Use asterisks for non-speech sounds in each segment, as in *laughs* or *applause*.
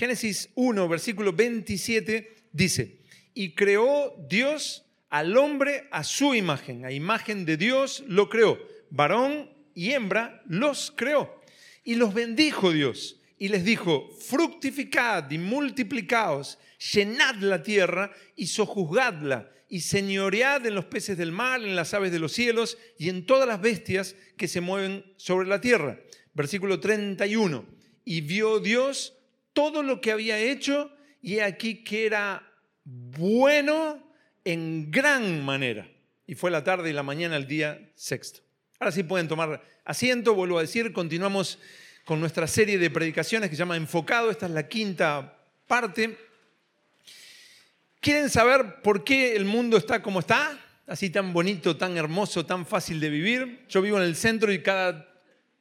Génesis 1, versículo 27 dice, y creó Dios al hombre a su imagen, a imagen de Dios lo creó, varón y hembra los creó. Y los bendijo Dios y les dijo, fructificad y multiplicaos, llenad la tierra y sojuzgadla y señoread en los peces del mar, en las aves de los cielos y en todas las bestias que se mueven sobre la tierra. Versículo 31. Y vio Dios todo lo que había hecho y aquí que era bueno en gran manera. Y fue la tarde y la mañana el día sexto. Ahora sí pueden tomar asiento, vuelvo a decir, continuamos con nuestra serie de predicaciones que se llama Enfocado, esta es la quinta parte. ¿Quieren saber por qué el mundo está como está? Así tan bonito, tan hermoso, tan fácil de vivir. Yo vivo en el centro y cada,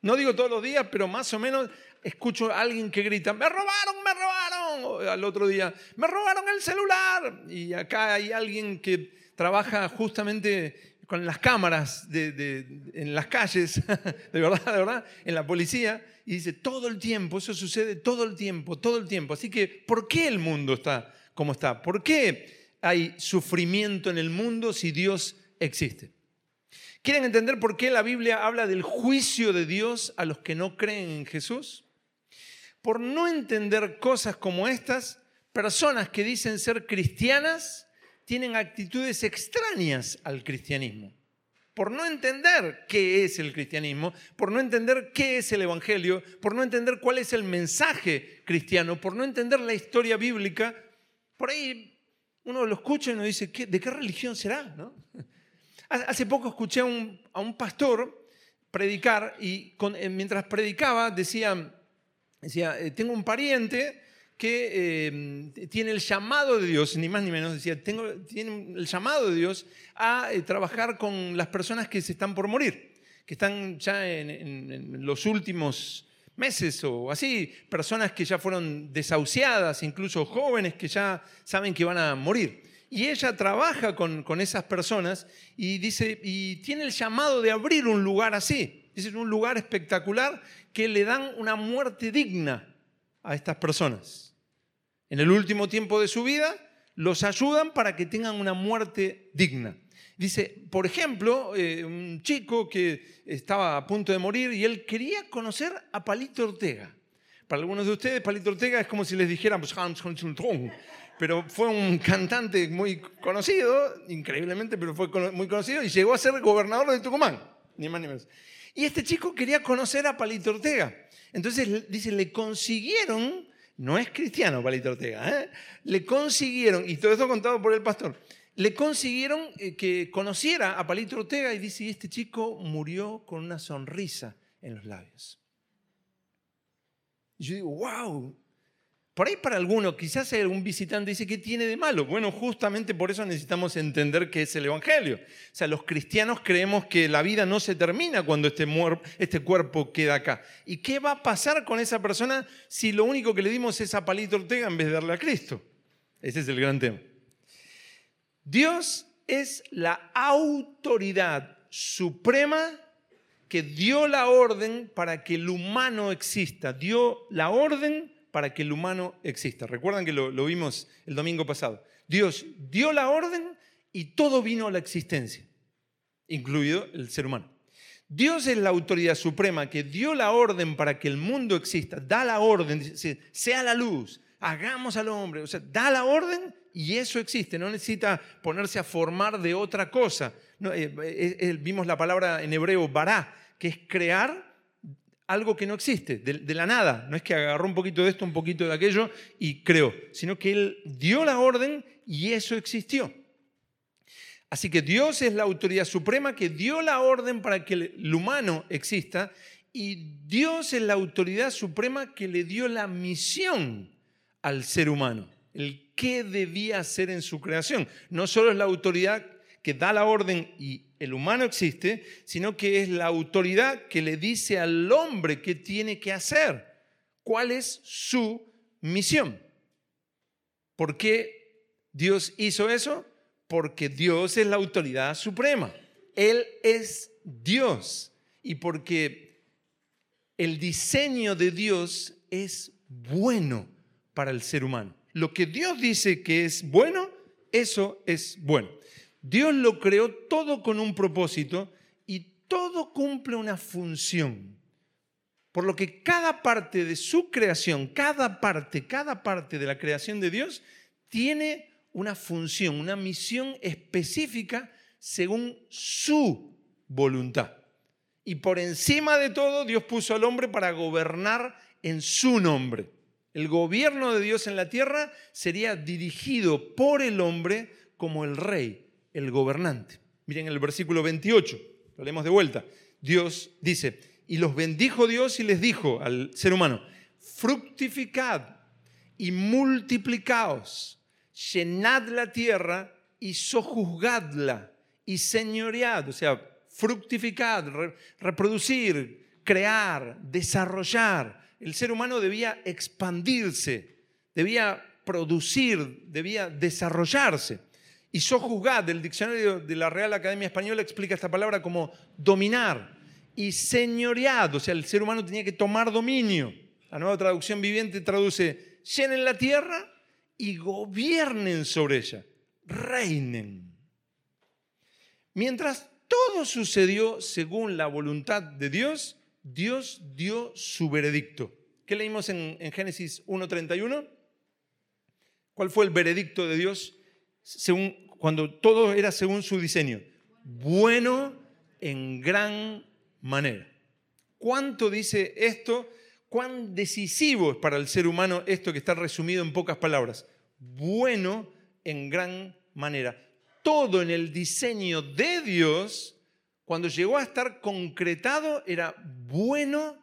no digo todos los días, pero más o menos escucho a alguien que grita, me robaron, me robaron. al otro día, me robaron el celular. Y acá hay alguien que trabaja justamente con las cámaras en las calles, *laughs* de verdad, de verdad, en la policía, y dice, todo el tiempo, eso sucede todo el tiempo, todo el tiempo. Así que, ¿por qué el mundo está como está? ¿Por qué hay sufrimiento en el mundo si Dios existe? ¿Quieren entender por qué la Biblia habla del juicio de Dios a los que no creen en Jesús? Por no entender cosas como estas, personas que dicen ser cristianas tienen actitudes extrañas al cristianismo. Por no entender qué es el cristianismo, por no entender qué es el Evangelio, por no entender cuál es el mensaje cristiano, por no entender la historia bíblica, por ahí uno lo escucha y uno dice, ¿de qué religión será? *laughs* Hace poco escuché a un, pastor predicar y eh, mientras predicaba decía, decía, eh, tengo un pariente que eh, tiene el llamado de Dios, ni más ni menos, decía, tengo, tiene el llamado de Dios a eh, trabajar con las personas que se están por morir, que están ya en, los últimos meses o así, personas que ya fueron desahuciadas, incluso jóvenes que ya saben que van a morir. Y ella trabaja con, con esas personas y dice, y tiene el llamado de abrir un lugar así. Dice, un lugar espectacular que le dan una muerte digna a estas personas en el último tiempo de su vida, los ayudan para que tengan una muerte digna. Dice, por ejemplo, eh, un chico que estaba a punto de morir y él quería conocer a Palito Ortega. Para algunos de ustedes, Palito Ortega es como si les dijéramos Hans pero fue un cantante muy conocido, increíblemente, pero fue muy conocido y llegó a ser gobernador de Tucumán, ni más ni menos. Y este chico quería conocer a Palito Ortega. Entonces, dice, le consiguieron no es cristiano Palito Ortega, ¿eh? le consiguieron, y todo esto contado por el pastor, le consiguieron eh, que conociera a Palito Ortega y dice, este chico murió con una sonrisa en los labios. Y yo digo, wow, por ahí para alguno, quizás algún visitante dice, ¿qué tiene de malo? Bueno, justamente por eso necesitamos entender qué es el Evangelio. O sea, los cristianos creemos que la vida no se termina cuando este, este cuerpo queda acá. ¿Y qué va a pasar con esa persona si lo único que le dimos es a Palito Ortega en vez de darle a Cristo? Ese es el gran tema. Dios es la autoridad suprema que dio la orden para que el humano exista. Dio la orden para que el humano exista. Recuerdan que lo, vimos el domingo pasado. Dios dio la orden y todo vino a la existencia, incluido el ser humano. Dios es la autoridad suprema que dio la orden para que el mundo exista, da la orden, sea la luz, hagamos al hombre, o sea, da la orden y eso existe, no necesita ponerse a formar de otra cosa. Eh, eh, eh, vimos la palabra en hebreo bará, que es crear algo que no existe, de, la nada. No es que agarró un poquito de esto, un poquito de aquello y creó, sino que Él dio la orden y eso existió. Así que Dios es la autoridad suprema que dio la orden para que el humano exista y Dios es la autoridad suprema que le dio la misión al ser humano, el qué debía hacer en su creación. No solo es la autoridad que da la orden y el humano existe, sino que es la autoridad que le dice al hombre qué tiene que hacer, cuál es su misión. ¿Por qué Dios hizo eso? Porque Dios es la autoridad suprema. Él es Dios. Y porque el diseño de Dios es bueno para el ser humano. Lo que Dios dice que es bueno, eso es bueno. Dios lo creó todo con un propósito y todo cumple una función. Por lo que cada parte de su creación, cada parte, cada parte de la creación de Dios tiene una función, una misión específica según su voluntad. Y por encima de todo, Dios puso al hombre para gobernar en su nombre. El gobierno de Dios en la tierra sería dirigido por el hombre como el rey, el gobernante. Miren el versículo 28, lo leemos de vuelta. Dios dice, y los bendijo Dios y les dijo al ser humano, fructificad y multiplicaos, llenad la tierra y sojuzgadla y señoread, o sea, fructificad, reproducir, crear, desarrollar. El ser humano debía expandirse, debía producir, debía desarrollarse. Y sojuzgad, el diccionario de la Real Academia Española explica esta palabra como dominar y señoread, o sea, el ser humano tenía que tomar dominio. La nueva traducción viviente traduce, llenen la tierra y gobiernen sobre ella, reinen. Mientras todo sucedió según la voluntad de Dios, Dios dio su veredicto. ¿Qué leímos en, en Génesis 1.31? ¿Cuál fue el veredicto de Dios según, cuando todo era según su diseño? Bueno en gran manera. ¿Cuánto dice esto? ¿Cuán decisivo es para el ser humano esto que está resumido en pocas palabras? Bueno en gran manera. Todo en el diseño de Dios, cuando llegó a estar concretado, era bueno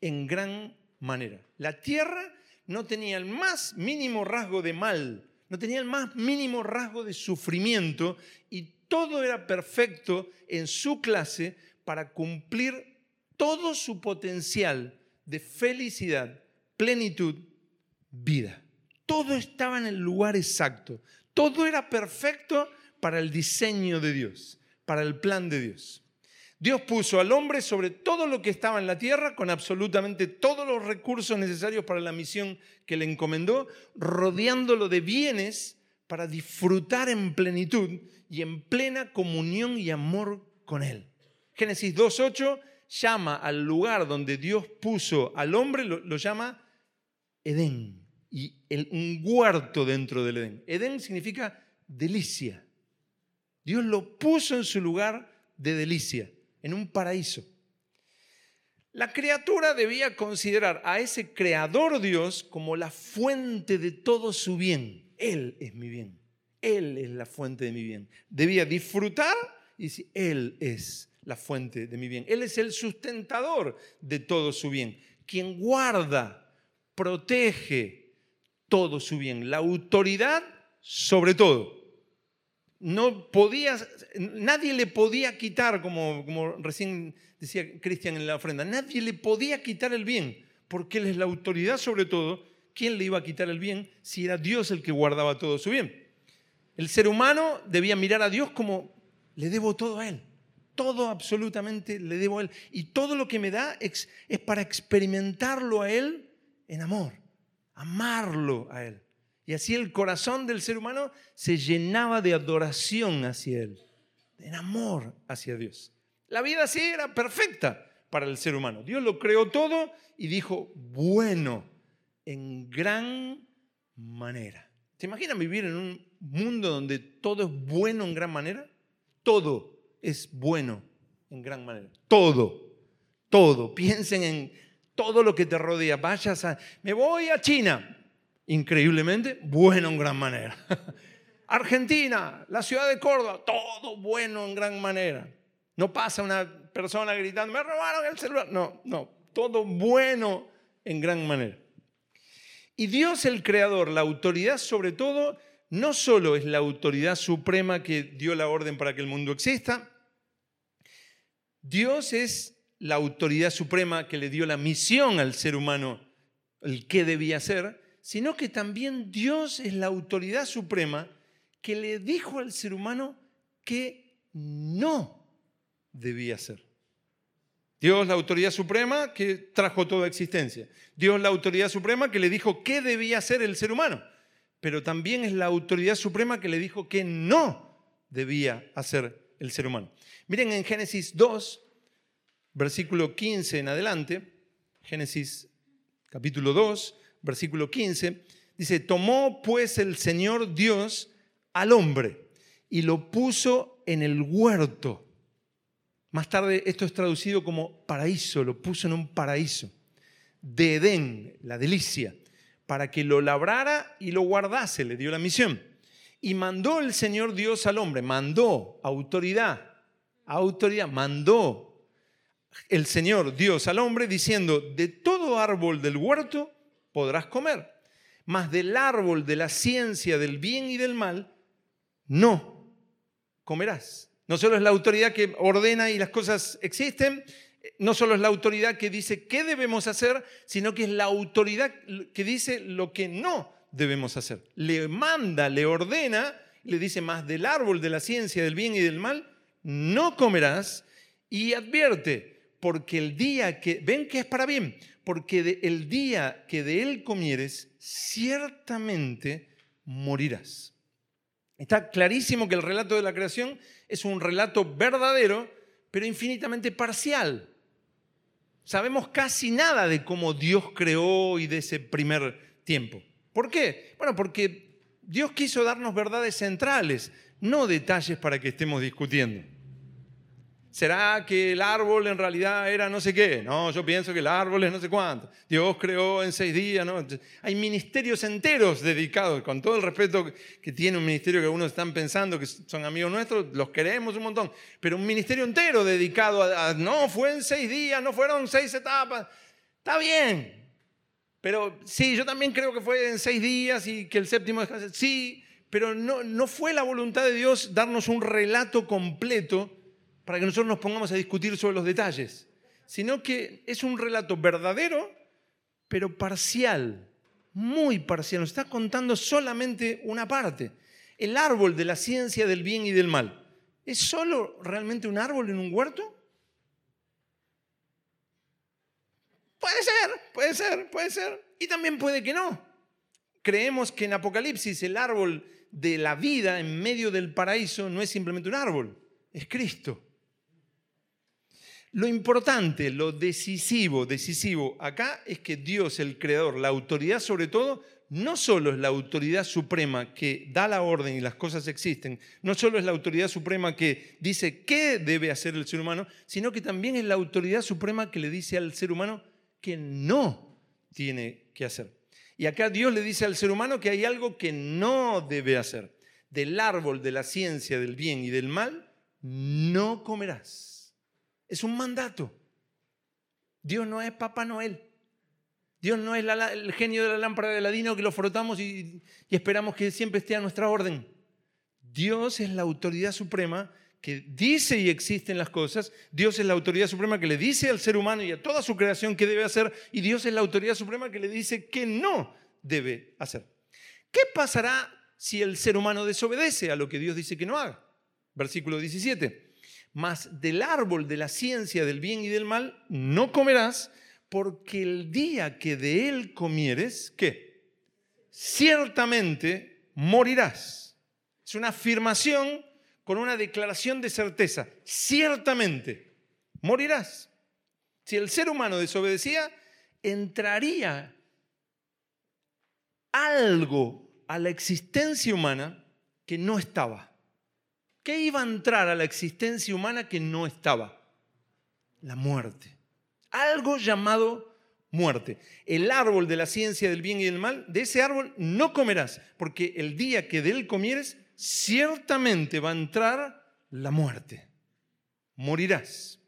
en gran manera. La tierra no tenía el más mínimo rasgo de mal, no tenía el más mínimo rasgo de sufrimiento y todo era perfecto en su clase para cumplir todo su potencial de felicidad, plenitud, vida. Todo estaba en el lugar exacto. Todo era perfecto para el diseño de Dios, para el plan de Dios. Dios puso al hombre sobre todo lo que estaba en la tierra, con absolutamente todos los recursos necesarios para la misión que le encomendó, rodeándolo de bienes para disfrutar en plenitud y en plena comunión y amor con Él. Génesis 2.8 llama al lugar donde Dios puso al hombre, lo, llama Edén, y un huerto dentro del Edén. Edén significa delicia. Dios lo puso en su lugar de delicia, en un paraíso. La criatura debía considerar a ese creador Dios como la fuente de todo su bien. Él es mi bien. Él es la fuente de mi bien. Debía disfrutar y decir, Él es la fuente de mi bien. Él es el sustentador de todo su bien, quien guarda, protege todo su bien, la autoridad sobre todo. No podía, nadie le podía quitar, como, recién decía Cristian en la ofrenda, nadie le podía quitar el bien, porque Él es la autoridad sobre todo. ¿Quién le iba a quitar el bien si era Dios el que guardaba todo su bien? El ser humano debía mirar a Dios como le debo todo a Él todo absolutamente le debo a Él. Y todo lo que me da es, para experimentarlo a Él en amor, amarlo a Él. Y así el corazón del ser humano se llenaba de adoración hacia Él, en amor hacia Dios. La vida así era perfecta para el ser humano. Dios lo creó todo y dijo, bueno, en gran manera. ¿Se imaginan vivir en un mundo donde todo es bueno en gran manera? Todo es bueno en gran manera. Todo, todo. Piensen en todo lo que te rodea. Vayas a... Me voy a China. Increíblemente, bueno en gran manera. *laughs* Argentina, la ciudad de Córdoba, todo bueno en gran manera. No pasa una persona gritando, me robaron el celular. No, no, todo bueno en gran manera. Y Dios el Creador, la autoridad sobre todo, no solo es la autoridad suprema que dio la orden para que el mundo exista, Dios es la autoridad suprema que le dio la misión al ser humano, el que debía hacer, sino que también Dios es la autoridad suprema que le dijo al ser humano que no debía hacer. Dios la autoridad suprema que trajo toda existencia. Dios la autoridad suprema que le dijo qué debía hacer el ser humano. Pero también es la autoridad suprema que le dijo que no debía hacer el ser humano. Miren en Génesis 2, versículo 15 en adelante, Génesis capítulo 2, versículo 15, dice, tomó pues el Señor Dios al hombre y lo puso en el huerto. Más tarde esto es traducido como paraíso, lo puso en un paraíso de Edén, la delicia, para que lo labrara y lo guardase, le dio la misión. Y mandó el Señor Dios al hombre, mandó autoridad, autoridad, mandó el Señor Dios al hombre diciendo, de todo árbol del huerto podrás comer, mas del árbol de la ciencia del bien y del mal no comerás. No solo es la autoridad que ordena y las cosas existen, no solo es la autoridad que dice qué debemos hacer, sino que es la autoridad que dice lo que no debemos hacer. Le manda, le ordena, le dice más del árbol de la ciencia del bien y del mal, no comerás y advierte, porque el día que, ven que es para bien, porque el día que de él comieres, ciertamente morirás. Está clarísimo que el relato de la creación es un relato verdadero, pero infinitamente parcial. Sabemos casi nada de cómo Dios creó y de ese primer tiempo. ¿Por qué? Bueno, porque Dios quiso darnos verdades centrales, no detalles para que estemos discutiendo. ¿Será que el árbol en realidad era no sé qué? No, yo pienso que el árbol es no sé cuánto. Dios creó en seis días. ¿no? Hay ministerios enteros dedicados, con todo el respeto que tiene un ministerio que algunos están pensando que son amigos nuestros, los queremos un montón, pero un ministerio entero dedicado a, no, fue en seis días, no fueron seis etapas. Está bien, pero sí, yo también creo que fue en seis días y que el séptimo descanso. Sí, pero no, no fue la voluntad de Dios darnos un relato completo para que nosotros nos pongamos a discutir sobre los detalles, sino que es un relato verdadero, pero parcial, muy parcial. Nos está contando solamente una parte. El árbol de la ciencia del bien y del mal. ¿Es solo realmente un árbol en un huerto? Puede ser, puede ser, puede ser. Y también puede que no. Creemos que en Apocalipsis el árbol de la vida en medio del paraíso no es simplemente un árbol, es Cristo. Lo importante, lo decisivo, decisivo acá es que Dios, el creador, la autoridad sobre todo, no solo es la autoridad suprema que da la orden y las cosas existen, no solo es la autoridad suprema que dice qué debe hacer el ser humano, sino que también es la autoridad suprema que le dice al ser humano que no tiene que hacer. Y acá Dios le dice al ser humano que hay algo que no debe hacer. Del árbol de la ciencia del bien y del mal no comerás. Es un mandato. Dios no es Papá Noel. Dios no es el genio de la lámpara de Aladino que lo frotamos y, esperamos que siempre esté a nuestra orden. Dios es la autoridad suprema que dice y existen las cosas. Dios es la autoridad suprema que le dice al ser humano y a toda su creación qué debe hacer. Y Dios es la autoridad suprema que le dice que no debe hacer. ¿Qué pasará si el ser humano desobedece a lo que Dios dice que no haga? Versículo 17 mas del árbol de la ciencia del bien y del mal no comerás, porque el día que de él comieres, ¿qué? Ciertamente morirás. Es una afirmación con una declaración de certeza. Ciertamente morirás. Si el ser humano desobedecía, entraría algo a la existencia humana que no estaba. ¿Qué iba a entrar a la existencia humana que no estaba? La muerte. Algo llamado muerte. El árbol de la ciencia del bien y del mal, de ese árbol no comerás, porque el día que de él comieres, ciertamente va a entrar la muerte. Morirás.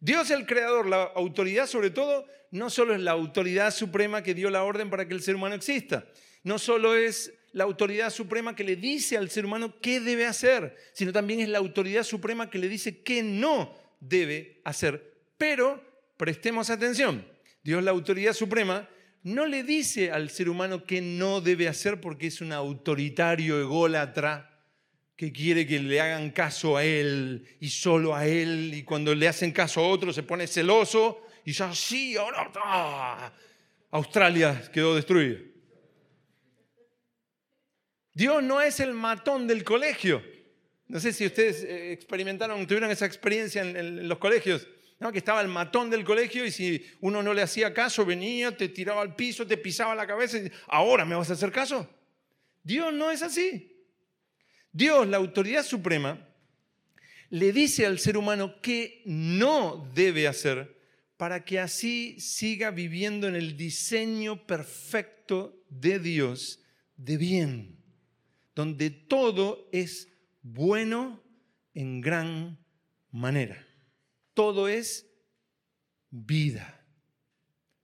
Dios el creador, la autoridad sobre todo, no solo es la autoridad suprema que dio la orden para que el ser humano exista, no solo es la autoridad suprema que le dice al ser humano qué debe hacer, sino también es la autoridad suprema que le dice qué no debe hacer. Pero prestemos atención, Dios la autoridad suprema no le dice al ser humano qué no debe hacer porque es un autoritario ególatra que quiere que le hagan caso a él y solo a él, y cuando le hacen caso a otro se pone celoso y ya sí, ahora ¡ah! Australia quedó destruida. Dios no es el matón del colegio. No sé si ustedes eh, experimentaron, tuvieron esa experiencia en, los colegios, que estaba el matón del colegio y si uno no le hacía caso, venía, te tiraba al piso, te pisaba la cabeza y ahora me vas a hacer caso. Dios no es así. Dios, la autoridad suprema, le dice al ser humano que no debe hacer para que así siga viviendo en el diseño perfecto de Dios de bien donde todo es bueno en gran manera. Todo es vida.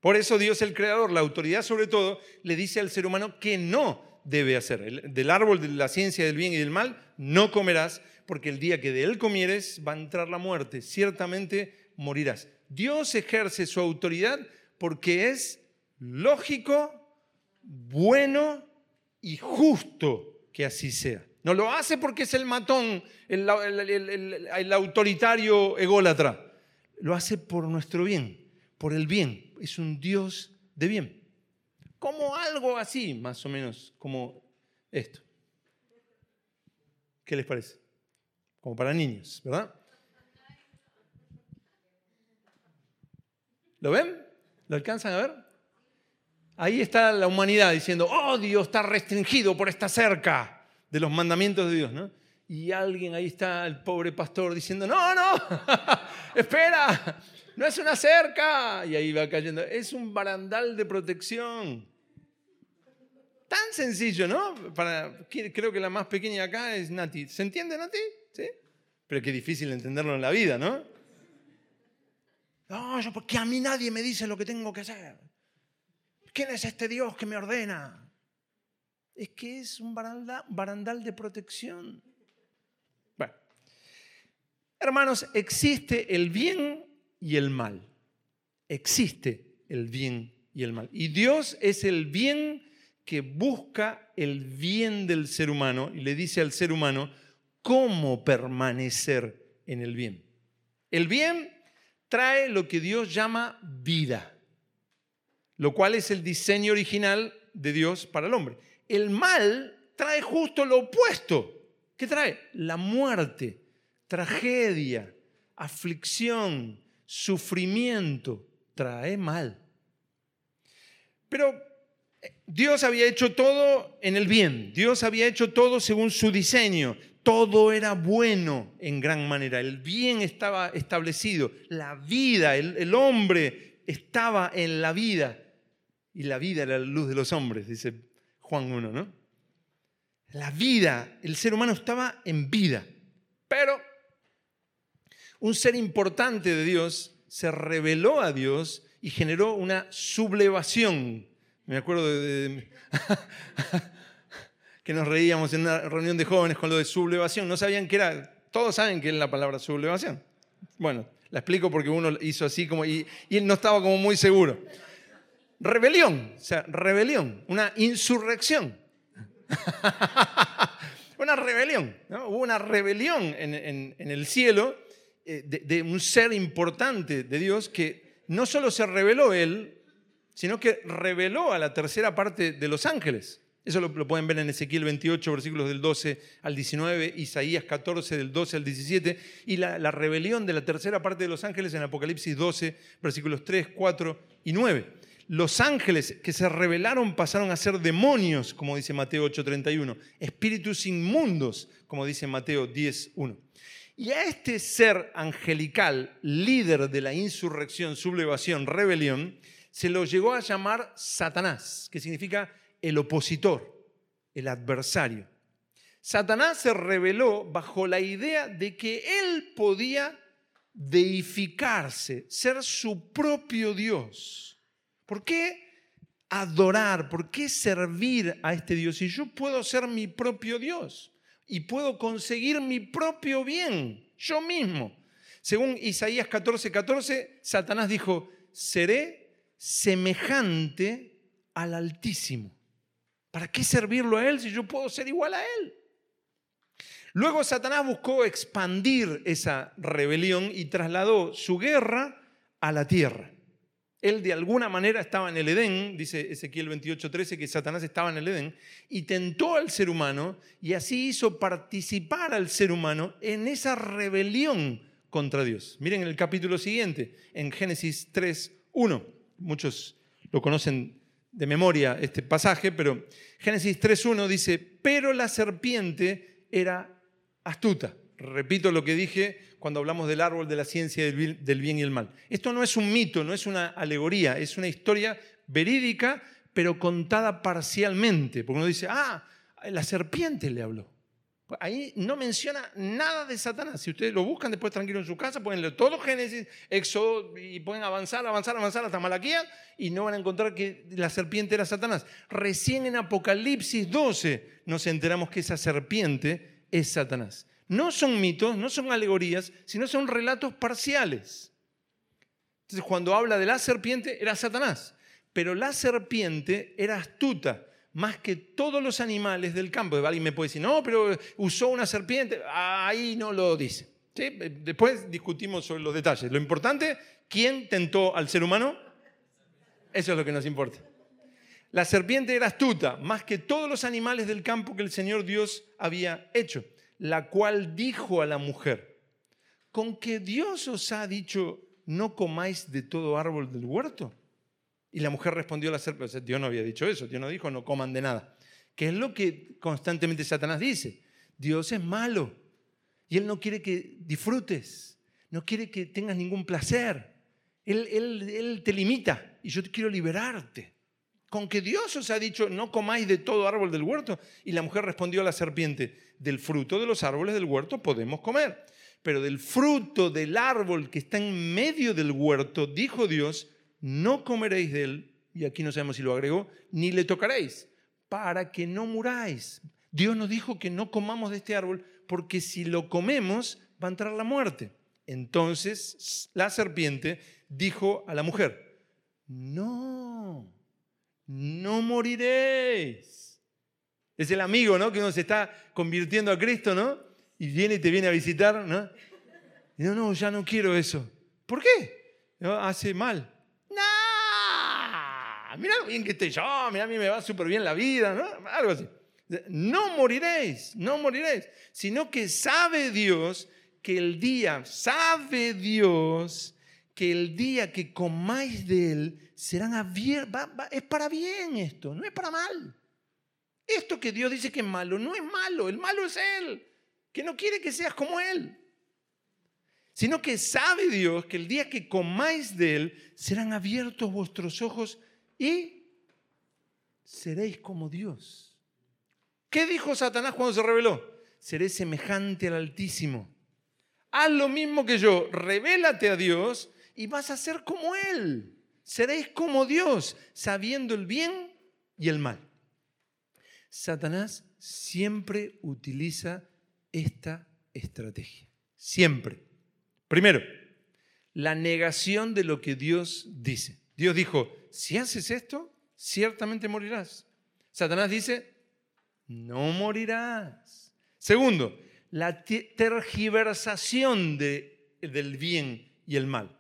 Por eso Dios el Creador, la autoridad sobre todo, le dice al ser humano que no debe hacer. Del árbol de la ciencia del bien y del mal no comerás, porque el día que de él comieres va a entrar la muerte. Ciertamente morirás. Dios ejerce su autoridad porque es lógico, bueno y justo que así sea. No lo hace porque es el matón, el, el, autoritario ególatra. Lo hace por nuestro bien, por el bien. Es un Dios de bien. Como algo así, más o menos, como esto. ¿Qué les parece? Como para niños, ¿verdad? ¿Lo ven? ¿Lo alcanzan a ver? Ahí está la humanidad diciendo, oh Dios está restringido por esta cerca de los mandamientos de Dios, ¿no? Y alguien ahí está, el pobre pastor, diciendo, no, no, *laughs* espera, no es una cerca. Y ahí va cayendo, es un barandal de protección. Tan sencillo, ¿no? Para, creo que la más pequeña acá es Nati. ¿Se entiende, Nati? ¿Sí? Pero qué difícil entenderlo en la vida, ¿no? No, yo porque a mí nadie me dice lo que tengo que hacer. ¿Quién es este Dios que me ordena? Es que es un barandal, de protección. Bueno, hermanos, existe el bien y el mal. Existe el bien y el mal. Y Dios es el bien que busca el bien del ser humano y le dice al ser humano cómo permanecer en el bien. El bien trae lo que Dios llama vida lo cual es el diseño original de Dios para el hombre. El mal trae justo lo opuesto. ¿Qué trae? La muerte, tragedia, aflicción, sufrimiento. Trae mal. Pero eh, Dios había hecho todo en el bien. Dios había hecho todo según su diseño. Todo era bueno en gran manera. El bien estaba establecido. La vida, el, el hombre estaba en la vida y la vida era la luz de los hombres, dice Juan 1, ¿no? La vida, el ser humano estaba en vida, pero un ser importante de Dios se reveló a Dios y generó una sublevación. Me acuerdo *laughs* que nos reíamos en una reunión de jóvenes con lo de sublevación. No sabían qué era, todos saben qué es la palabra sublevación. Bueno, la explico porque uno hizo así como y, y él no estaba como muy seguro rebelión, o sea, rebelión, una insurrección. *laughs* una rebelión, hubo una rebelión en, el cielo eh, de, un ser importante de Dios que no solo se reveló él, sino que reveló a la tercera parte de los ángeles. Eso lo, pueden ver en Ezequiel 28, versículos del 12 al 19, Isaías 14, del 12 al 17, y la, la rebelión de la tercera parte de los ángeles en Apocalipsis 12, versículos 3, 4 y 9 los ángeles que se rebelaron pasaron a ser demonios, como dice Mateo 8:31, espíritus inmundos, como dice Mateo 10:1. Y a este ser angelical, líder de la insurrección, sublevación, rebelión, se lo llegó a llamar Satanás, que significa el opositor, el adversario. Satanás se rebeló bajo la idea de que él podía deificarse, ser su propio Dios ¿Por qué adorar? ¿Por qué servir a este Dios si yo puedo ser mi propio Dios y puedo conseguir mi propio bien yo mismo? Según Isaías 14, 14, Satanás dijo, seré semejante al Altísimo. ¿Para qué servirlo a Él si yo puedo ser igual a Él? Luego Satanás buscó expandir esa rebelión y trasladó su guerra a la tierra. Él de alguna manera estaba en el Edén, dice Ezequiel 28:13 que Satanás estaba en el Edén, y tentó al ser humano y así hizo participar al ser humano en esa rebelión contra Dios. Miren el capítulo siguiente, en Génesis 3:1. Muchos lo conocen de memoria este pasaje, pero Génesis 3.1 dice, pero la serpiente era astuta. Repito lo que dije cuando hablamos del árbol de la ciencia del bien y el mal. Esto no es un mito, no es una alegoría, es una historia verídica, pero contada parcialmente. Porque uno dice, ah, la serpiente le habló. Ahí no menciona nada de Satanás. Si ustedes lo buscan después tranquilo en su casa, pueden leer todo Génesis, Éxodo y pueden avanzar, avanzar, avanzar hasta Malaquías y no van a encontrar que la serpiente era Satanás. Recién en Apocalipsis 12 nos enteramos que esa serpiente es Satanás. No son mitos, no son alegorías, sino son relatos parciales. Entonces, cuando habla de la serpiente, era Satanás. Pero la serpiente era astuta más que todos los animales del campo. Alguien me puede decir, no, pero usó una serpiente. Ahí no lo dice. Después discutimos sobre los detalles. Lo importante, ¿quién tentó al ser humano? Eso es lo que nos importa. La serpiente era astuta, más que todos los animales del campo que el Señor Dios había hecho, la cual dijo a la mujer, ¿con que Dios os ha dicho, no comáis de todo árbol del huerto? Y la mujer respondió a la serpiente, Dios no había dicho eso, Dios no dijo no coman de nada. Que es lo que constantemente Satanás dice. Dios es malo y Él no quiere que disfrutes, no quiere que tengas ningún placer. Él, él te limita y yo quiero liberarte. Con que Dios os ha dicho no comáis de todo árbol del huerto. Y la mujer respondió a la serpiente, del fruto de los árboles del huerto podemos comer. Pero del fruto del árbol que está en medio del huerto, dijo Dios, no comeréis de él, y aquí no sabemos si lo agregó, ni le tocaréis, para que no muráis. Dios nos dijo que no comamos de este árbol, porque si lo comemos va a entrar la muerte. Entonces la serpiente dijo a la mujer, no, no moriréis. Es el amigo, ¿no? Que uno se está convirtiendo a Cristo, ¿no? Y viene y te viene a visitar, ¿no? no, no, ya no quiero eso. ¿Por qué? Hace mal. Mira lo bien que estoy yo, mira, a mí me va súper bien la vida, ¿no? Algo así. No moriréis, no moriréis, sino que sabe Dios que el día, sabe Dios que el día que comáis de él serán abiertos, es para bien esto, no es para mal. Esto que Dios dice que es malo, no es malo, el malo es Él, que no quiere que seas como Él sino que sabe Dios que el día que comáis de él serán abiertos vuestros ojos y seréis como Dios. ¿Qué dijo Satanás cuando se reveló? Seré semejante al Altísimo. Haz lo mismo que yo, revélate a Dios y vas a ser como Él. Seréis como Dios, sabiendo el bien y el mal. Satanás siempre utiliza esta estrategia. Siempre. Primero, la negación de lo que Dios dice. Dios dijo, si haces esto, ciertamente morirás. Satanás dice, no morirás. Segundo, la tergiversación de, del bien y el mal.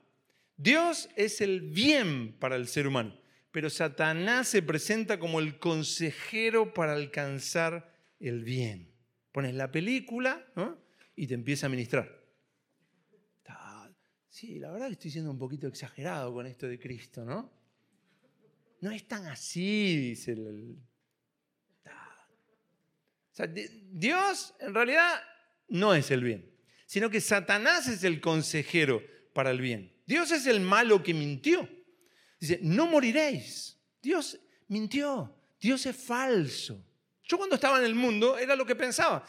Dios es el bien para el ser humano, pero Satanás se presenta como el consejero para alcanzar el bien. Pones la película y te empieza a ministrar. Sí, la verdad que estoy siendo un poquito exagerado con esto de Cristo, ¿no? No es tan así, dice el... Dios en realidad no es el bien, sino que Satanás es el consejero para el bien. Dios es el malo que mintió. Dice, no moriréis. Dios mintió. Dios es falso. Yo cuando estaba en el mundo era lo que pensaba.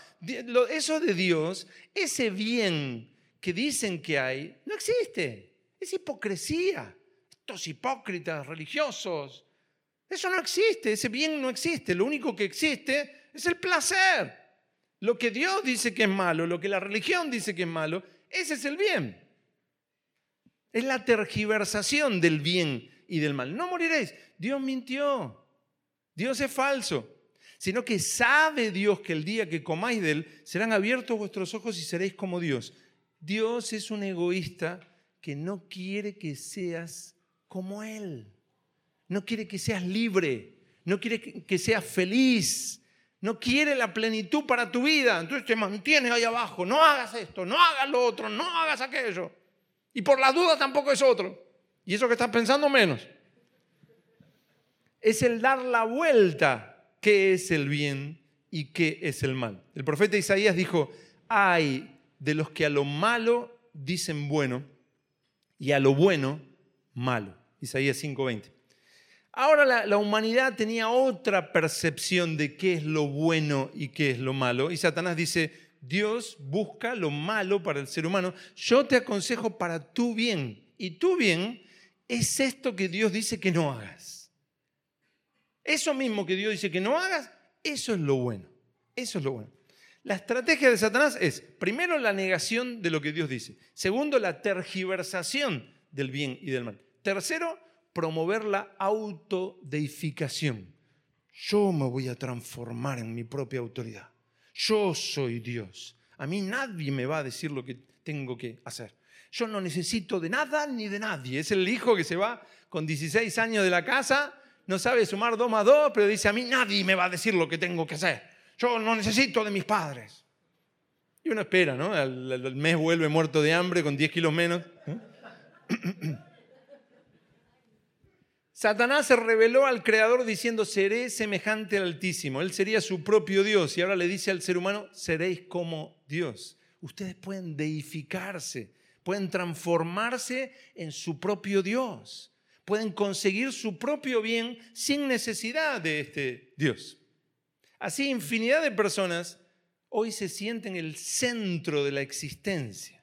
Eso de Dios, ese bien que dicen que hay, no existe. Es hipocresía estos hipócritas religiosos. Eso no existe, ese bien no existe. Lo único que existe es el placer. Lo que Dios dice que es malo, lo que la religión dice que es malo, ese es el bien. Es la tergiversación del bien y del mal. No moriréis. Dios mintió. Dios es falso. sino que sabe Dios que el día que comáis de él serán abiertos vuestros ojos y seréis como Dios. Dios es un egoísta que no quiere que seas como Él. No quiere que seas libre, no quiere que seas feliz, no quiere la plenitud para tu vida. Entonces te mantienes ahí abajo. No hagas esto, no hagas lo otro, no hagas aquello. Y por la duda tampoco es otro. Y eso que estás pensando menos. Es el dar la vuelta qué es el bien y qué es el mal. El profeta Isaías dijo, hay de los que a lo malo dicen bueno y a lo bueno malo. Isaías 5:20. Ahora la, la, humanidad tenía otra percepción de qué es lo bueno y qué es lo malo. Y Satanás dice, Dios busca lo malo para el ser humano. Yo te aconsejo para tu bien. Y tu bien es esto que Dios dice que no hagas. Eso mismo que Dios dice que no hagas, eso es lo bueno. Eso es lo bueno. La estrategia de Satanás es, primero, la negación de lo que Dios dice. Segundo, la tergiversación del bien y del mal. Tercero, promover la autodeificación. Yo me voy a transformar en mi propia autoridad. Yo soy Dios. A mí nadie me va a decir lo que tengo que hacer. Yo no necesito de nada ni de nadie. Es el hijo que se va con 16 años de la casa no sabe sumar dos más dos, pero dice, a mí nadie me va a decir lo que tengo que hacer. Yo no necesito de mis padres. Y uno espera, ¿no? Al, mes vuelve muerto de hambre con 10 kilos menos. Satanás se reveló al Creador diciendo, seré semejante al Altísimo. Él sería su propio Dios. Y ahora le dice al ser humano, seréis como Dios. Ustedes pueden deificarse, pueden transformarse en su propio Dios pueden conseguir su propio bien sin necesidad de este Dios. Así, infinidad de personas hoy se sienten el centro de la existencia.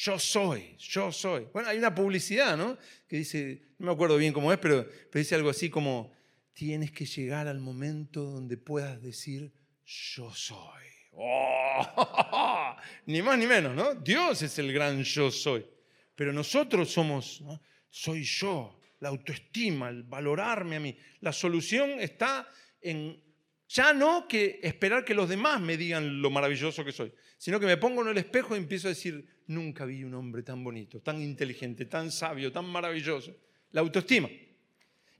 Yo soy, yo soy. Bueno, hay una publicidad, ¿no? Que dice, no me acuerdo bien cómo es, pero, dice algo así como, tienes que llegar al momento donde puedas decir, yo soy. ¡Oh! *laughs* ni más ni menos, ¿no? Dios es el gran yo soy. Pero nosotros somos, soy yo, la autoestima, el valorarme a mí. La solución está en ya no que esperar que los demás me digan lo maravilloso que soy, sino que me pongo en el espejo y empiezo a decir, nunca vi un hombre tan bonito, tan inteligente, tan sabio, tan maravilloso. La autoestima.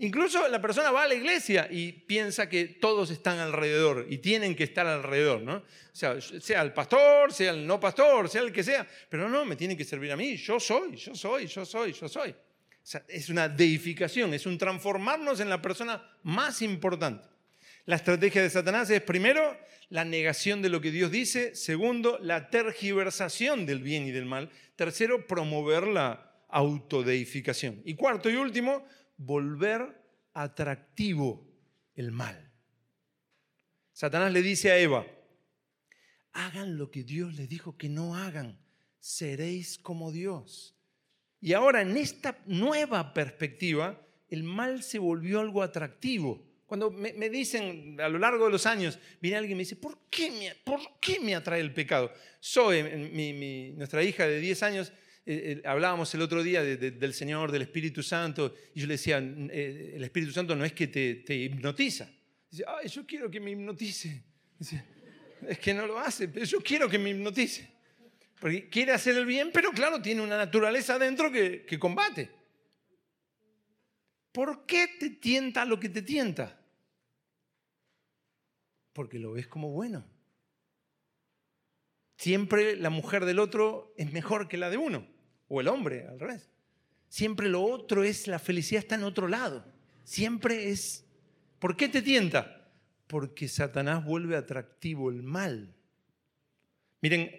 Incluso la persona va a la iglesia y piensa que todos están alrededor y tienen que estar alrededor, ¿no? Sea el pastor, sea el no pastor, sea el que sea, pero no, me tienen que servir a mí, yo soy, yo soy, yo soy, yo soy es una deificación, es un transformarnos en la persona más importante. La estrategia de Satanás es, primero, la negación de lo que Dios dice. Segundo, la tergiversación del bien y del mal. Tercero, promover la autodeificación. Y cuarto y último, volver atractivo el mal. Satanás le dice a Eva, hagan lo que Dios les dijo que no hagan, seréis como Dios. Y ahora en esta nueva perspectiva, el mal se volvió algo atractivo. Cuando me, dicen a lo largo de los años, viene alguien y me dice, ¿por qué me, por qué me atrae el pecado? Zoe, mi, nuestra hija de 10 años, eh, eh, hablábamos el otro día del Señor, del Espíritu Santo, y yo le decía, eh, el Espíritu Santo no es que te, hipnotiza. Dice, ay, yo quiero que me hipnotice. es que no lo hace, pero yo quiero que me hipnotice. Porque quiere hacer el bien, pero claro, tiene una naturaleza adentro que, que combate. ¿Por qué te tienta lo que te tienta? Porque lo ves como bueno. Siempre la mujer del otro es mejor que la de uno, o el hombre, al revés. Siempre lo otro es, la felicidad está en otro lado. Siempre es... ¿Por qué te tienta? Porque Satanás vuelve atractivo el mal. Miren,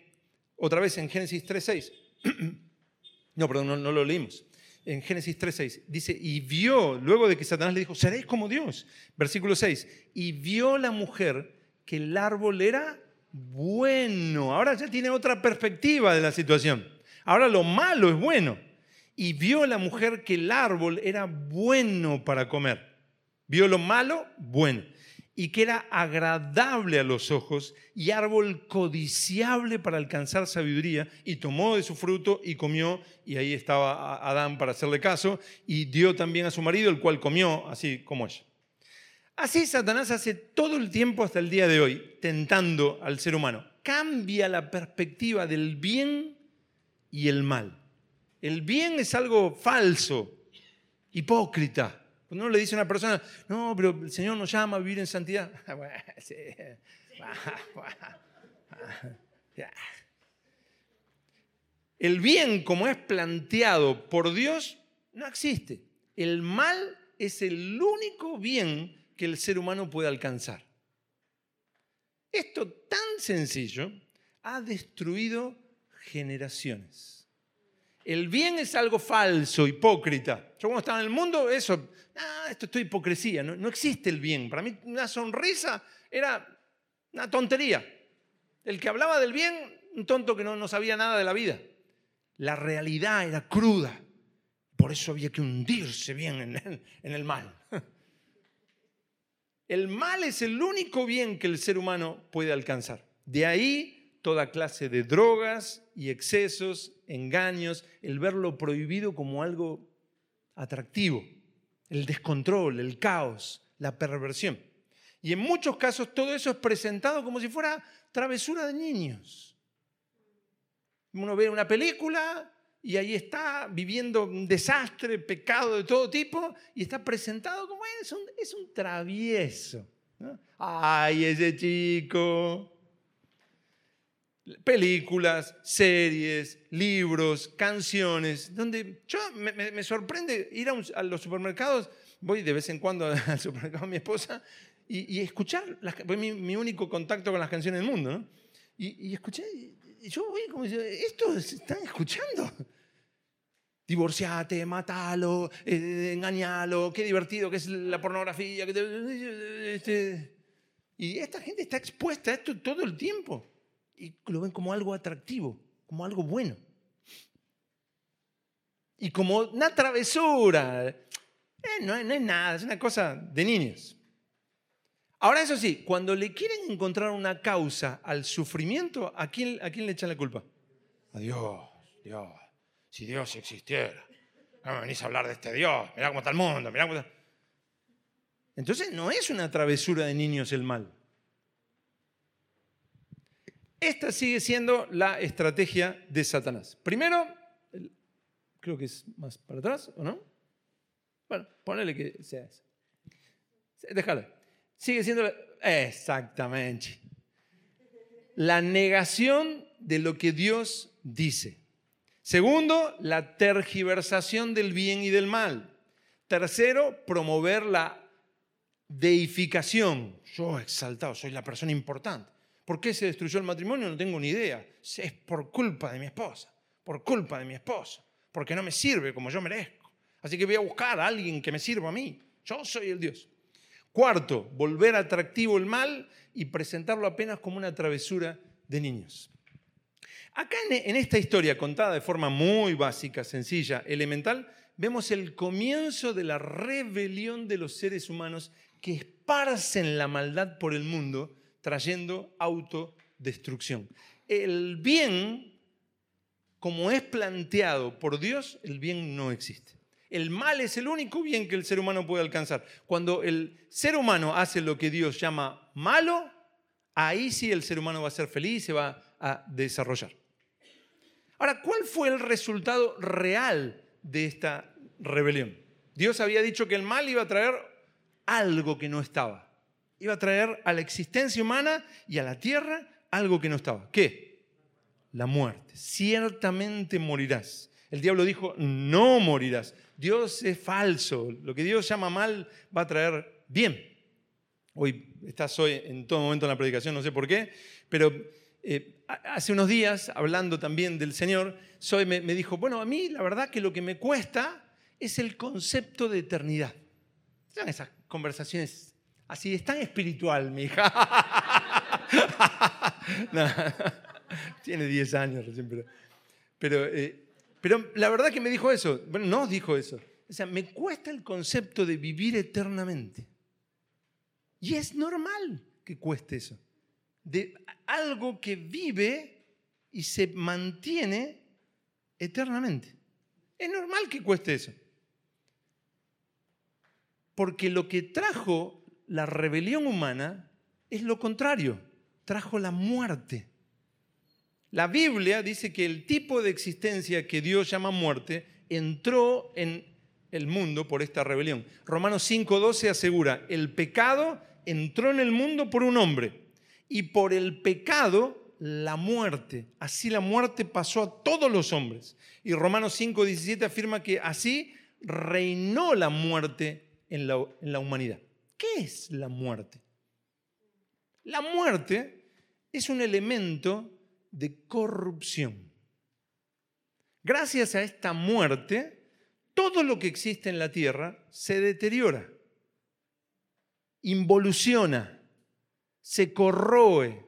otra vez en Génesis 3.6. *clears throat* no, perdón, no, no lo leímos. En Génesis 3.6 dice, y vio, luego de que Satanás le dijo, seréis como Dios. Versículo 6, y vio la mujer que el árbol era bueno. Ahora ya tiene otra perspectiva de la situación. Ahora lo malo es bueno. Y vio la mujer que el árbol era bueno para comer. Vio lo malo, bueno y que era agradable a los ojos y árbol codiciable para alcanzar sabiduría, y tomó de su fruto y comió, y ahí estaba Adán para hacerle caso, y dio también a su marido, el cual comió, así como ella. Así Satanás hace todo el tiempo hasta el día de hoy, tentando al ser humano. Cambia la perspectiva del bien y el mal. El bien es algo falso, hipócrita. Cuando uno le dice a una persona, no, pero el Señor nos llama a vivir en santidad. *laughs* *laughs* El bien como es planteado por Dios no existe. El mal es el único bien que el ser humano puede alcanzar. Esto tan sencillo ha destruido generaciones. El bien es algo falso, hipócrita. Yo cuando estaba en el mundo, eso, ah, esto es hipocresía, no, existe el bien. Para mí una sonrisa era una tontería. El que hablaba del bien, un tonto que no, sabía nada de la vida. La realidad era cruda. Por eso había que hundirse bien en el mal. *laughs* El mal es el único bien que el ser humano puede alcanzar. De ahí toda clase de drogas y excesos, engaños, el ver lo prohibido como algo atractivo, el descontrol, el caos, la perversión. Y en muchos casos todo eso es presentado como si fuera travesura de niños. Uno ve una película y ahí está viviendo un desastre, pecado de todo tipo, y está presentado como es un, es un travieso. Ay, ese chico. Películas, series, libros, canciones, donde yo me, sorprende ir a, los supermercados, voy de vez en cuando *laughs* al supermercado de mi esposa y, escuchar, las, mi, mi, único contacto con las canciones del mundo, ¿no? y, y escuché, y yo voy como ¿esto están escuchando? Divorciate, matalo, eh, engañalo, qué divertido que es la pornografía. Este, y esta gente está expuesta a esto todo el tiempo. Y lo ven como algo atractivo, como algo bueno. Y como una travesura. Eh, no, no es nada, es una cosa de niños. Ahora, eso sí, cuando le quieren encontrar una causa al sufrimiento, ¿a quién, a quién le echan la culpa? A Dios, Dios. Si Dios existiera. No me venís a hablar de este Dios. Mirá cómo está el mundo, mirá cómo está... Entonces no es una travesura de niños el mal. Esta sigue siendo la estrategia de Satanás. Primero, creo que es más para atrás, ¿o no? Bueno, ponele que sea eso. Déjalo. Sigue siendo exactamente la negación de lo que Dios dice. Segundo, la tergiversación del bien y del mal. Tercero, promover la deificación. Yo exaltado, soy la persona importante. ¿Por qué se destruyó el matrimonio? No tengo ni idea. Es por culpa de mi esposa, por culpa de mi esposo, porque no me sirve como yo merezco. Así que voy a buscar a alguien que me sirva a mí. Yo soy el Dios. Cuarto, volver atractivo el mal y presentarlo apenas como una travesura de niños. Acá en esta historia contada de forma muy básica, sencilla, elemental, vemos el comienzo de la rebelión de los seres humanos que esparcen la maldad por el mundo trayendo autodestrucción. El bien, como es planteado por Dios, el bien no existe. El mal es el único bien que el ser humano puede alcanzar. Cuando el ser humano hace lo que Dios llama malo, ahí sí el ser humano va a ser feliz y se va a desarrollar. Ahora, ¿cuál fue el resultado real de esta rebelión? Dios había dicho que el mal iba a traer algo que no estaba. Iba a traer a la existencia humana y a la tierra algo que no estaba. ¿Qué? La muerte. Ciertamente morirás. El diablo dijo, no morirás. Dios es falso. Lo que Dios llama mal va a traer bien. Hoy estás hoy en todo momento en la predicación, no sé por qué, pero eh, hace unos días, hablando también del Señor, Zoe me, dijo, bueno, a mí la verdad que lo que me cuesta es el concepto de eternidad. Son esas conversaciones así, es tan espiritual, mi hija. *laughs* *laughs* tiene 10 años recién, pero, pero eh, pero la verdad que me dijo eso, bueno, no dijo eso. O sea, me cuesta el concepto de vivir eternamente. Y es normal que cueste eso. De algo que vive y se mantiene eternamente. Es normal que cueste eso. Porque lo que trajo la rebelión humana es lo contrario, trajo la muerte. La Biblia dice que el tipo de existencia que Dios llama muerte entró en el mundo por esta rebelión. Romanos 5:12 asegura, el pecado entró en el mundo por un hombre y por el pecado la muerte. Así la muerte pasó a todos los hombres. Y Romanos 5:17 afirma que así reinó la muerte en la, en la humanidad. ¿Qué es la muerte? La muerte es un elemento de corrupción. Gracias a esta muerte, todo lo que existe en la tierra se deteriora, involuciona, se corroe,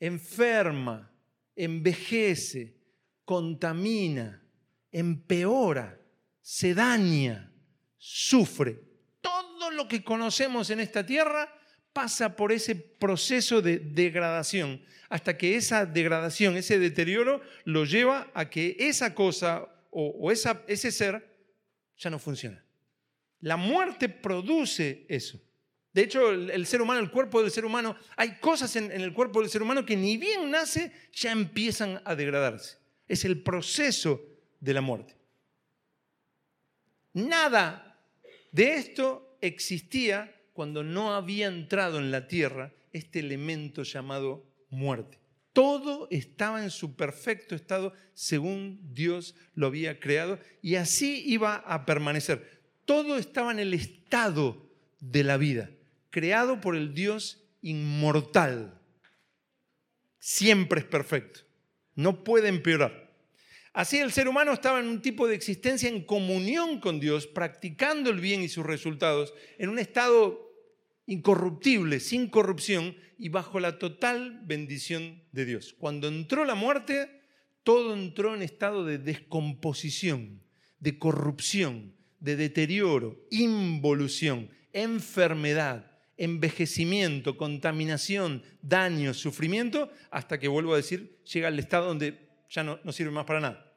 enferma, envejece, contamina, empeora, se daña, sufre. Lo que conocemos en esta tierra pasa por ese proceso de degradación, hasta que esa degradación, ese deterioro, lo lleva a que esa cosa o, ese ser ya no funciona. La muerte produce eso. De hecho, el, ser humano, el cuerpo del ser humano, hay cosas en, en el cuerpo del ser humano que ni bien nace, ya empiezan a degradarse. Es el proceso de la muerte. Nada de esto existía cuando no había entrado en la tierra este elemento llamado muerte. Todo estaba en su perfecto estado según Dios lo había creado y así iba a permanecer. Todo estaba en el estado de la vida, creado por el Dios inmortal. Siempre es perfecto, no puede empeorar. Así el ser humano estaba en un tipo de existencia en comunión con Dios, practicando el bien y sus resultados, en un estado incorruptible, sin corrupción y bajo la total bendición de Dios. Cuando entró la muerte, todo entró en estado de descomposición, de corrupción, de deterioro, involución, enfermedad, envejecimiento, contaminación, daño, sufrimiento, hasta que, vuelvo a decir, llega al estado donde ya no, sirve más para nada.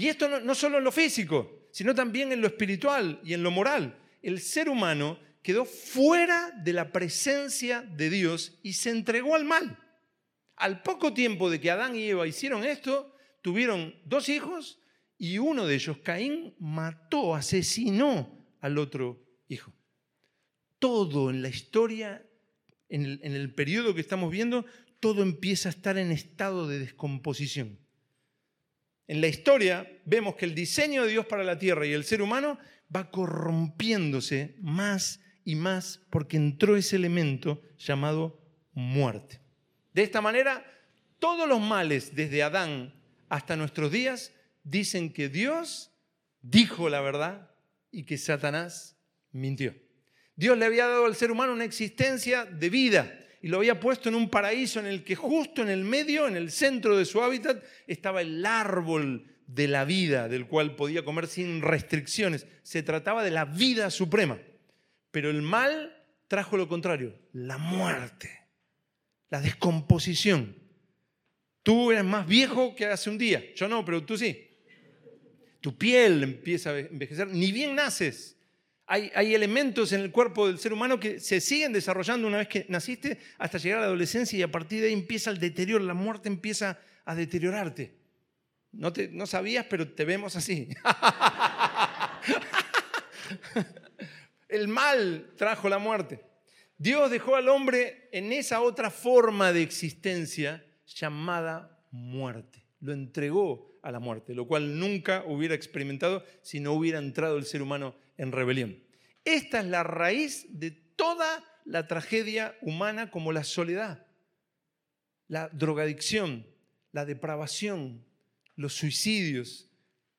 Y esto no, solo en lo físico, sino también en lo espiritual y en lo moral. El ser humano quedó fuera de la presencia de Dios y se entregó al mal. Al poco tiempo de que Adán y Eva hicieron esto, tuvieron dos hijos y uno de ellos, Caín, mató, asesinó al otro hijo. Todo en la historia, en el, en el periodo que estamos viendo, todo empieza a estar en estado de descomposición. En la historia vemos que el diseño de Dios para la tierra y el ser humano va corrompiéndose más y más porque entró ese elemento llamado muerte. De esta manera, todos los males desde Adán hasta nuestros días dicen que Dios dijo la verdad y que Satanás mintió. Dios le había dado al ser humano una existencia de vida y lo había puesto en un paraíso en el que justo en el medio, en el centro de su hábitat, estaba el árbol de la vida, del cual podía comer sin restricciones. Se trataba de la vida suprema. Pero el mal trajo lo contrario, la muerte, la descomposición. Tú eres más viejo que hace un día, yo no, pero tú sí. Tu piel empieza a envejecer, ni bien naces. Hay, elementos en el cuerpo del ser humano que se siguen desarrollando una vez que naciste hasta llegar a la adolescencia y a partir de ahí empieza el deterioro, la muerte empieza a deteriorarte. No, te, no sabías, pero te vemos así. *laughs* El mal trajo la muerte. Dios dejó al hombre en esa otra forma de existencia llamada muerte. Lo entregó a la muerte, lo cual nunca hubiera experimentado si no hubiera entrado el ser humano en rebelión. Esta es la raíz de toda la tragedia humana como la soledad, la drogadicción, la depravación, los suicidios,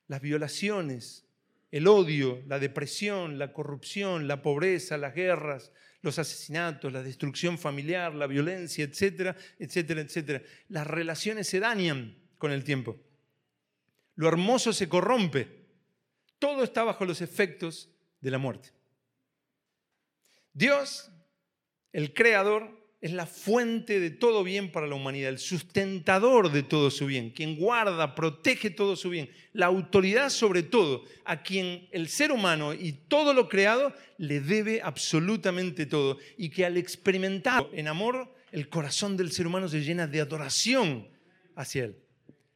las violaciones, el odio, la depresión, la corrupción, la pobreza, las guerras, los asesinatos, la destrucción familiar, la violencia, etcétera, etcétera, etcétera. Las relaciones se dañan con el tiempo. Lo hermoso se corrompe. Todo está bajo los efectos de la muerte. Dios, el creador, es la fuente de todo bien para la humanidad, el sustentador de todo su bien, quien guarda, protege todo su bien, la autoridad sobre todo, a quien el ser humano y todo lo creado le debe absolutamente todo, y que al experimentar en amor, el corazón del ser humano se llena de adoración hacia él.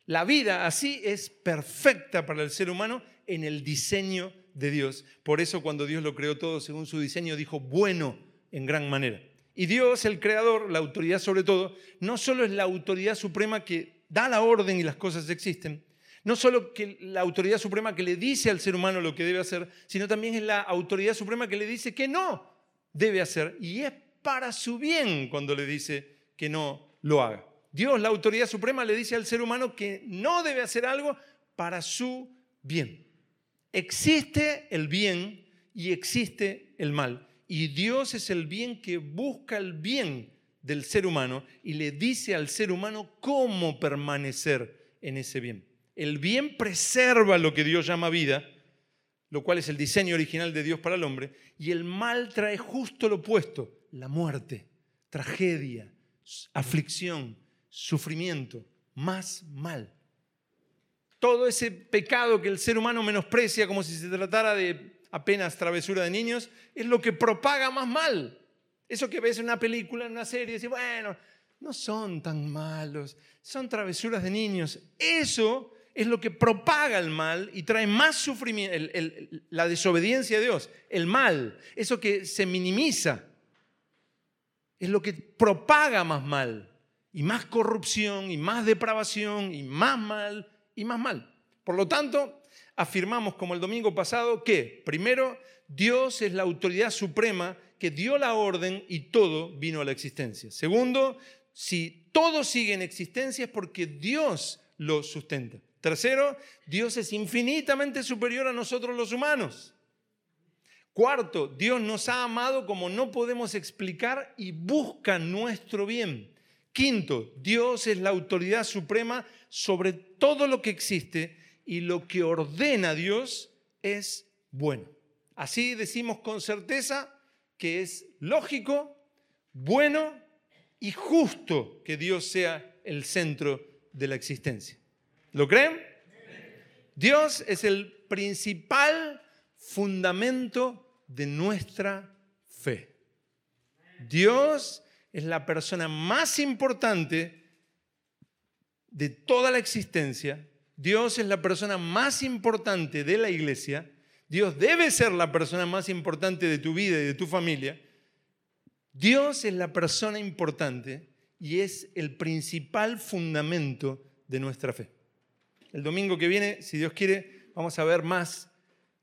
La vida así es perfecta para el ser humano en el diseño de Dios. Por eso cuando Dios lo creó todo según su diseño, dijo bueno en gran manera. Y Dios, el creador, la autoridad sobre todo, no solo es la autoridad suprema que da la orden y las cosas existen, no solo que la autoridad suprema que le dice al ser humano lo que debe hacer, sino también es la autoridad suprema que le dice que no debe hacer. Y es para su bien cuando le dice que no lo haga. Dios, la autoridad suprema, le dice al ser humano que no debe hacer algo para su bien. Existe el bien y existe el mal. Y Dios es el bien que busca el bien del ser humano y le dice al ser humano cómo permanecer en ese bien. El bien preserva lo que Dios llama vida, lo cual es el diseño original de Dios para el hombre, y el mal trae justo lo opuesto, la muerte, tragedia, aflicción, sufrimiento, más mal. Todo ese pecado que el ser humano menosprecia como si se tratara de apenas travesura de niños, es lo que propaga más mal. Eso que ves en una película, en una serie, y bueno, no son tan malos, son travesuras de niños. Eso es lo que propaga el mal y trae más sufrimiento, la desobediencia a Dios, el mal, eso que se minimiza, es lo que propaga más mal, y más corrupción, y más depravación, y más mal, y más mal. Por lo tanto, afirmamos como el domingo pasado que, primero, Dios es la autoridad suprema que dio la orden y todo vino a la existencia. Segundo, si todo sigue en existencia es porque Dios lo sustenta. Tercero, Dios es infinitamente superior a nosotros los humanos. Cuarto, Dios nos ha amado como no podemos explicar y busca nuestro bien. Quinto, Dios es la autoridad suprema sobre todo lo que existe y lo que ordena Dios es bueno. Así decimos con certeza que es lógico, bueno y justo que Dios sea el centro de la existencia. ¿Lo creen? Dios es el principal fundamento de nuestra fe. Dios es la persona más importante de toda la existencia Dios es la persona más importante de la iglesia, Dios debe ser la persona más importante de tu vida y de tu familia, Dios es la persona importante y es el principal fundamento de nuestra fe. El domingo que viene, si Dios quiere, vamos a ver más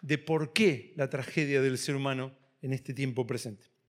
de por qué la tragedia del ser humano en este tiempo presente.